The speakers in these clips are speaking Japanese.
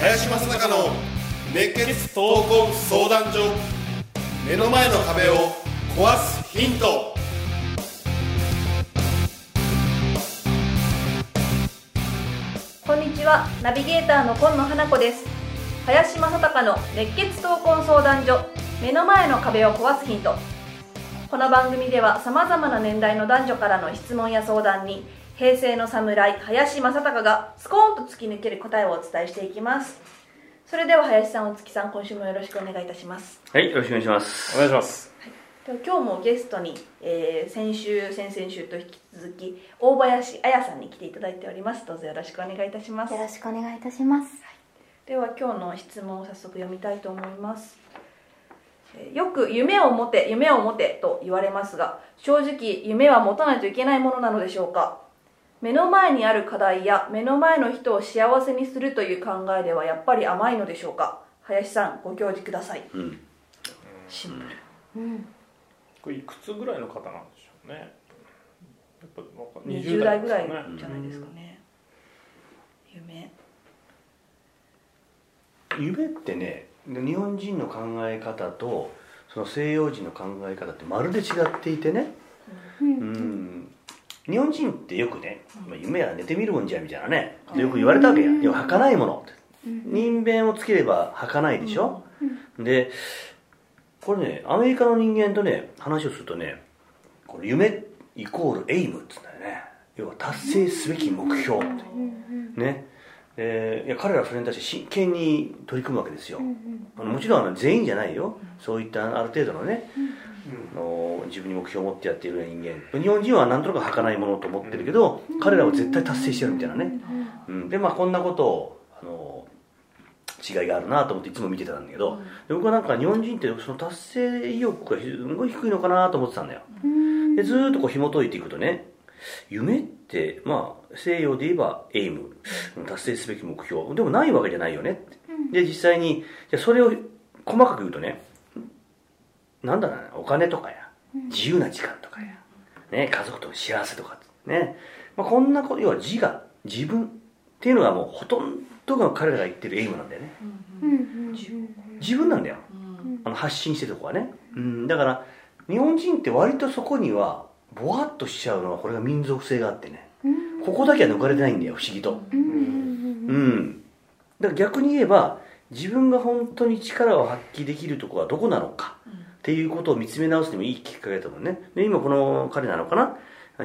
林正孝の熱血闘魂相談所目の前の壁を壊すヒント。こんにちは。ナビゲーターの今野花子です。林正孝の熱血闘魂相談所目の前の壁を壊すヒント。この番組ではさまざまな年代の男女からの質問や相談に平成の侍林正孝がスコーンと突き抜ける答えをお伝えしていきます。それでは林さんお月さん今週もよろしくお願いいたします。はい、よろしくお願いします。お願いします。では今日もゲストに、えー先週先々週と引き続き大林彩さんに来ていただいております。どうぞよろしくお願いいたします。よろしくお願いいたします。では今日の質問を早速読みたいと思います。えーよく夢を持て夢を持てと言われますが正直夢は持たないといけないものなのでしょうか？目の前にある課題や目の前の人を幸せにするという考えではやっぱり甘いのでしょうか？林さんご教示ください。うん。シンプル。うん。これいくつぐらいの方なんでしょうね。やっぱわか20代ぐらいじゃないですかね夢夢ってね、日本人の考え方とその西洋人の考え方ってまるで違っていてね。う。うんん。日本人ってよくね、まあ夢は寝てみるもんじゃみたいなね、よく言われたわけや。要は儚いものって。人弁をつければ儚いでしょ。で、これね、アメリカの人間とね、話をするとね、これ夢イコールエイムって言うんだよね。要は達成すべき目標。ね。えーいや彼らはそれに対して真剣に取り組むわけですよ。あのもちろんあの全員じゃないよ。そういったある程度のね、あの自分に目標を持ってやっている人間。日本人はなんとなく儚いものと思ってるけど、彼らは絶対達成してやるみたいなね。うん、でまあこんなことをあの違いがあるなと思っていつも見てたんだけど、で僕はなんか日本人ってその達成意欲がすごい低いのかなと思ってたんだよ。でずーっとこう紐解いていくとね夢ってまあ西洋で言えばエイム。達成すべき目標。でもないわけじゃないよね。ってで実際にじゃあそれを細かく言うとねなんだろうなお金とかや自由な時間とかや、ね、家族との幸せとかね、まあ、こんなこと要は自我自分っていうのがもうほとんどが彼らが言ってるエイムなんだよね。自分。なんだよ。あの発信してるとこはね、うん、だから日本人って割とそこにはぼわっとしちゃうのはこれが民族性があってねここだけは抜かれてないんだよ不思議と。うん。だから逆に言えば自分が本当に力を発揮できるところはどこなのかっていうことを見つめ直すにもいいきっかけだと思うね。で今この彼なのかな？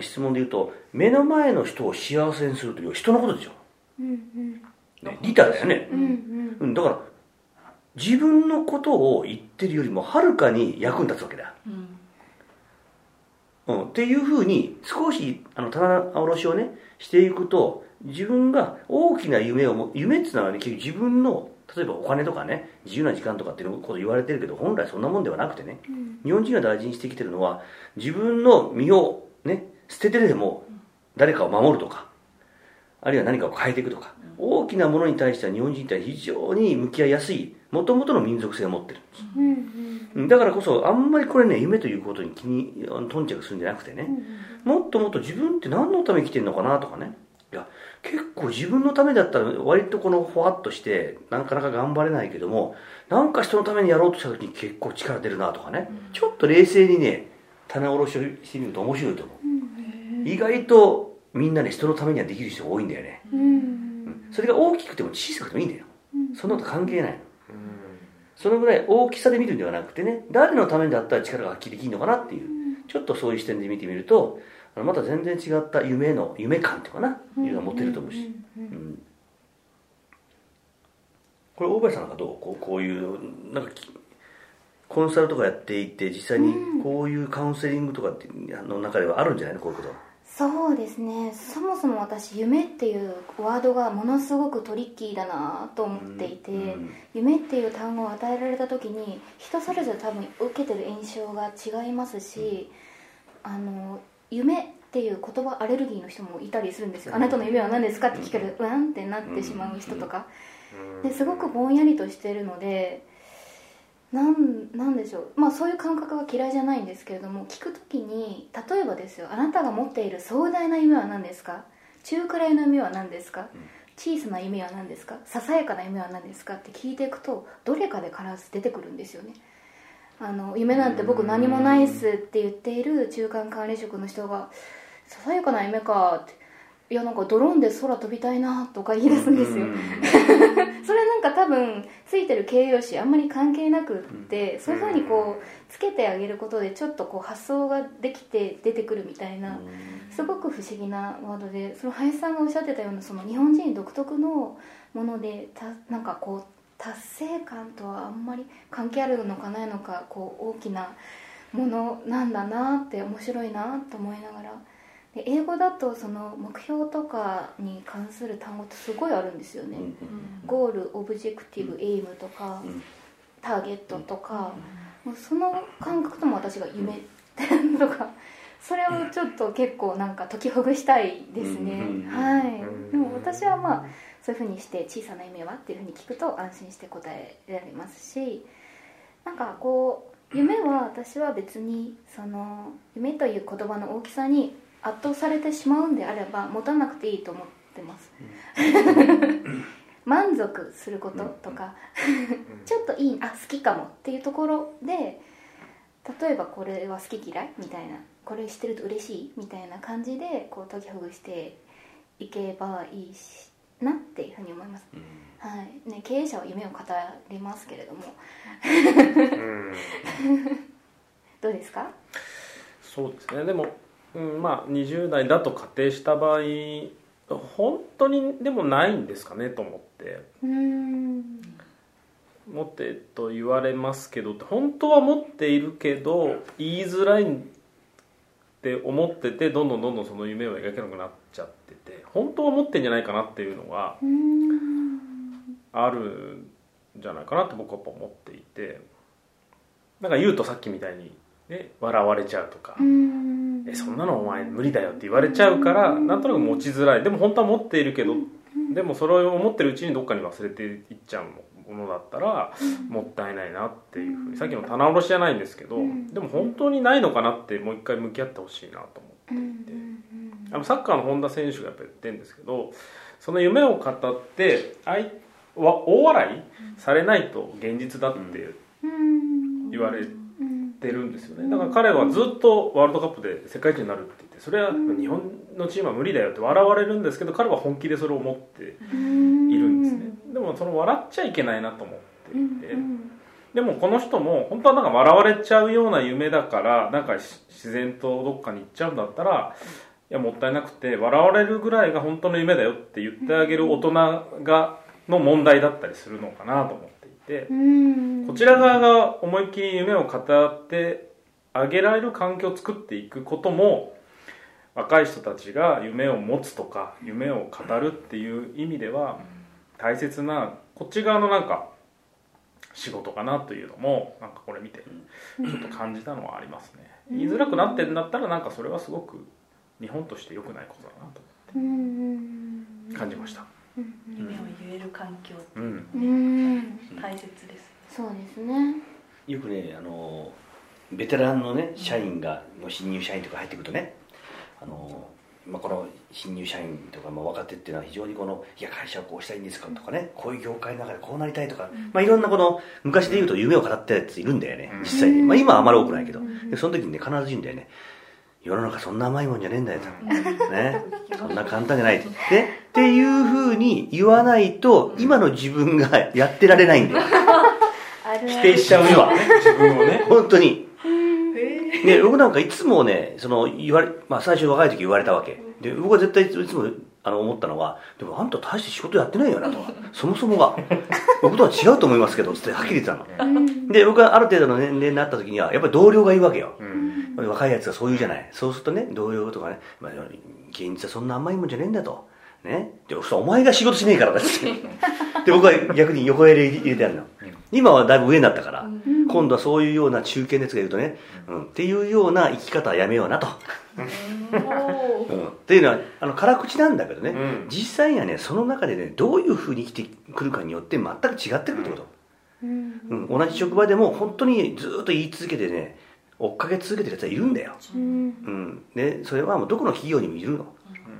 質問で言うと目の前の人を幸せにするという人のことでしょ、ね、ギターだよね、うん、だから自分のことを言ってるよりもはるかに役に立つわけだ、うん、っていうふうに少しあの棚卸しをねしていくと自分が大きな夢をも夢っていうのはね結局自分の例えばお金とかね自由な時間とかっていうこと言われてるけど本来そんなもんではなくてね、日本人が大事にしてきてるのは自分の身をね捨ててでも誰かを守るとかあるいは何かを変えていくとか、大きなものに対しては日本人って非常に向き合いやすいもともとの民族性を持ってるうんだからこそあんまりこれね夢ということに気に頓着するんじゃなくてね、もっともっと自分って何のために生きてるのかなとかね。いや結構自分のためだったら割とこのふわっとしてなかなか頑張れないけどもなんか人のためにやろうとした時に結構力出るなとかね、ちょっと冷静にね棚卸しをしてみると面白いと思う、意外とみんなね人のためにはできる人が多いんだよね、それが大きくても小さくてもいいんだよ、そんなこと関係ないのそのぐらい大きさで見るんではなくてね誰のためだったら力が発揮できるのかなっていうちょっとそういう視点で見てみるとまた全然違った夢の夢感っていうかないうのが持てると思うし、うんこれ大林さんなんかどう？こうこういうなんかきコンサルとかやっていて実際にこういうカウンセリングとかってあの中ではあるんじゃないの？こういうことはそうですね。そもそも私夢っていうワードがものすごくトリッキーだなと思っていて、うん夢っていう単語を与えられた時に人それぞれ多分受けてる印象が違いますし、あの夢っていう言葉アレルギーの人もいたりするんですよ、あなたの夢は何ですかって聞かれる。うわんってなってしまう人とか、ですごくぼんやりとしてるのでなんなんでしょう。まあそういう感覚は嫌いじゃないんですけれども聞く時に例えばですよあなたが持っている壮大な夢は何ですか？中くらいの夢は何ですか、小さな夢は何ですか？ささやかな夢は何ですか？って聞いていくとどれかで必ず出てくるんですよね。あの夢なんて僕何もないっすって言っている中間管理職の人がささやかな夢かっていやなんかドローンで空飛びたいなとか言い出すんですよ 多分ついてる形容詞あんまり関係なくってそういうふうにこうつけてあげることでちょっとこう発想ができて出てくるみたいなすごく不思議なワードでその林さんがおっしゃってたようなその日本人独特のものでたなんかこう達成感とはあんまり関係あるのかないのかこう大きなものなんだなって面白いなと思いながらで英語だとその目標とかに関する単語ってすごいあるんですよね、 goal objective aim とか、ターゲットとか、もうその感覚とも私が夢 とかそれをちょっと結構なんか解きほぐしたいですね、はい。でも私はまあそういうふうにして「小さな夢は?」っていうふうに聞くと安心して答えられますしなんかこう夢は私は別にその夢という言葉の大きさに圧倒されてしまうんであれば持たなくていいと思ってます。満足することとかちょっといいあ好きかもっていうところで例えばこれは好き嫌いみたいなこれしてると嬉しいみたいな感じでこう解きほぐしていけばいいしなっていうふうに思います、うん、はい。ね、経営者は夢を語りますけれども。どうですか？そうですね。でもうん、まあ20代だと仮定した場合本当にでもないんですかねと思って持ってと言われますけど本当は持っているけど言いづらいって思っててどんどんどんどんその夢を描けなくなっちゃってて本当は持ってんじゃないかなっていうのがあるんじゃないかなって僕はやっぱ思っていてなんか言うとさっきみたいに、ね、笑われちゃうとか。えそんなのお前無理だよって言われちゃうからなんとなく持ちづらい。でも本当は持っているけどでもそれを持ってるうちにどっかに忘れていっちゃうものだったらもったいないなっていうふうに。さっきの棚卸しじゃないんですけどでも本当にないのかなってもう一回向き合ってほしいなと思っていてあのサッカーの本田選手がやっぱ言ってるんですけどその夢を語って大笑いされないと現実だって言われて。ってるんですよね。だから彼はずっとワールドカップで世界一になるって言ってそれは日本のチームは無理だよって笑われるんですけど彼は本気でそれを思っているんですね。でもその笑っちゃいけないなと思っていてでもこの人も本当はなんか笑われちゃうような夢だからなんか自然とどっかに行っちゃうんだったらいやもったいなくて笑われるぐらいが本当の夢だよって言ってあげる大人がの問題だったりするのかなと思って。てこちら側が思いっきり夢を語ってあげられる環境を作っていくことも若い人たちが夢を持つとか夢を語るっていう意味では大切なこっち側のなんか仕事かなというのもなんかこれ見てちょっと感じたのはありますね。言いづらくなってんだったらなんかそれはすごく日本として良くないことだなと思って感じました夢を言える環境って、うん、大切です。そうですね。よくねあのベテランのね社員がの新入社員とか入ってくるとねあの、まあ、この新入社員とか、まあ、若手っていうのは非常にこの「いや会社をこうしたいんですか」とかねこういう業界の中でこうなりたいとか、まあ、いろんなこの昔で言うと夢を語ったやついるんだよね実際に、まあ、今はあまり多くないけど。でその時にね必ず言うんだよね世の中そんな甘いもんじゃねえんだよと。ね。そんな簡単じゃないって。っていうふうに言わないと、今の自分がやってられないんだよ。否定しちゃうよ。自分をね。本当に。ね、僕なんかいつもね、その、言われ、まあ最初若い時言われたわけ。で、僕は絶対いつも、あの、思ったのは、でもあんた大して仕事やってないよなと。そもそもが。僕とは違うと思いますけど、つってはっきり言ってたの。で、僕はある程度の年齢になった時には、やっぱり同僚がいるわけよ。若いやつがそう言うじゃない。そうするとね、同僚とかね、まあ、現実はそんな甘いもんじゃねえんだと。ね。で、お前が仕事しねえからだって。で、僕は逆に横入れ入れてやるの。今はだいぶ上になったから、今度はそういうような中堅のやつがいるとね、うん、っていうような生き方はやめようなと、うん、っていうのはあの辛口なんだけどね、うん。実際にはねその中でねどういうふうに生きてくるかによって全く違ってくるってこと、うん。うん、同じ職場でも本当にずっと言い続けてね追っかけ続けてるやつはいるんだよ、うん。うそれはもうどこの企業にもいるの、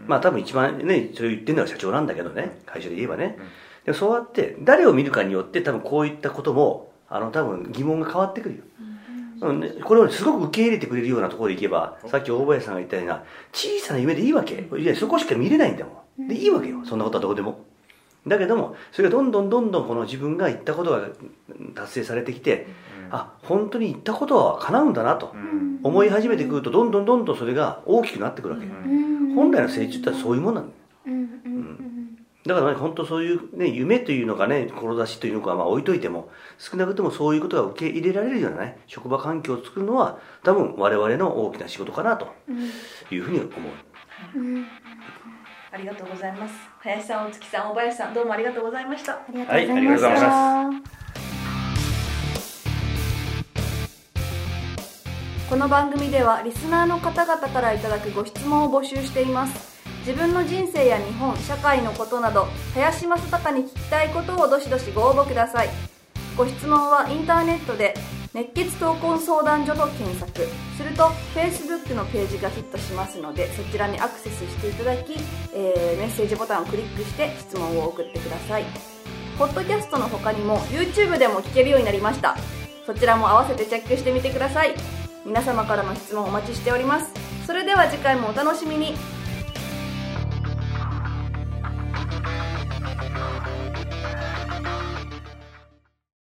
まあ多分一番ねそれを言ってるのは社長なんだけどね会社で言えばね、でもそうやって誰を見るかによって多分こういったこともあの多分疑問が変わってくるよ、うん。ね、これをすごく受け入れてくれるようなところでいけばさっき大林さんが言ったような小さな夢でいいわけ。いやそこしか見れないんだもん。でいいわけよ。そんなことはどこでも。だけどもそれがどんどんどんどんこの自分が言ったことがうん達成されてきて、あ本当に言ったことは叶うんだなとうん。思い始めてくるとどんどんどんどんそれが大きくなってくるわけ、うん。本来の成長ってそういうもんなんだだからね本当そういう、ね、夢というのかね志というのかはまあ置いといても少なくともそういうことが受け入れられるようなね職場環境を作るのは多分我々の大きな仕事かなというふうに思う。うん。ありがとうございます。林さんお月さん大林さんどうもありがとうございました。ありがとうございましはいありがとうございた。この番組ではリスナーの方々からいただくご質問を募集しています自分の人生や日本社会のことなど林正孝に聞きたいことをどしどしご応募ください。ご質問はインターネットで熱血闘魂相談所と検索。すると Facebook のページがヒットしますのでそちらにアクセスしていただき、えーメッセージボタンをクリックして質問を送ってください。ポッドキャストの他にも YouTube でも聞けるようになりました。そちらも合わせてチェックしてみてください。皆様からの質問お待ちしております。それでは次回もお楽しみに。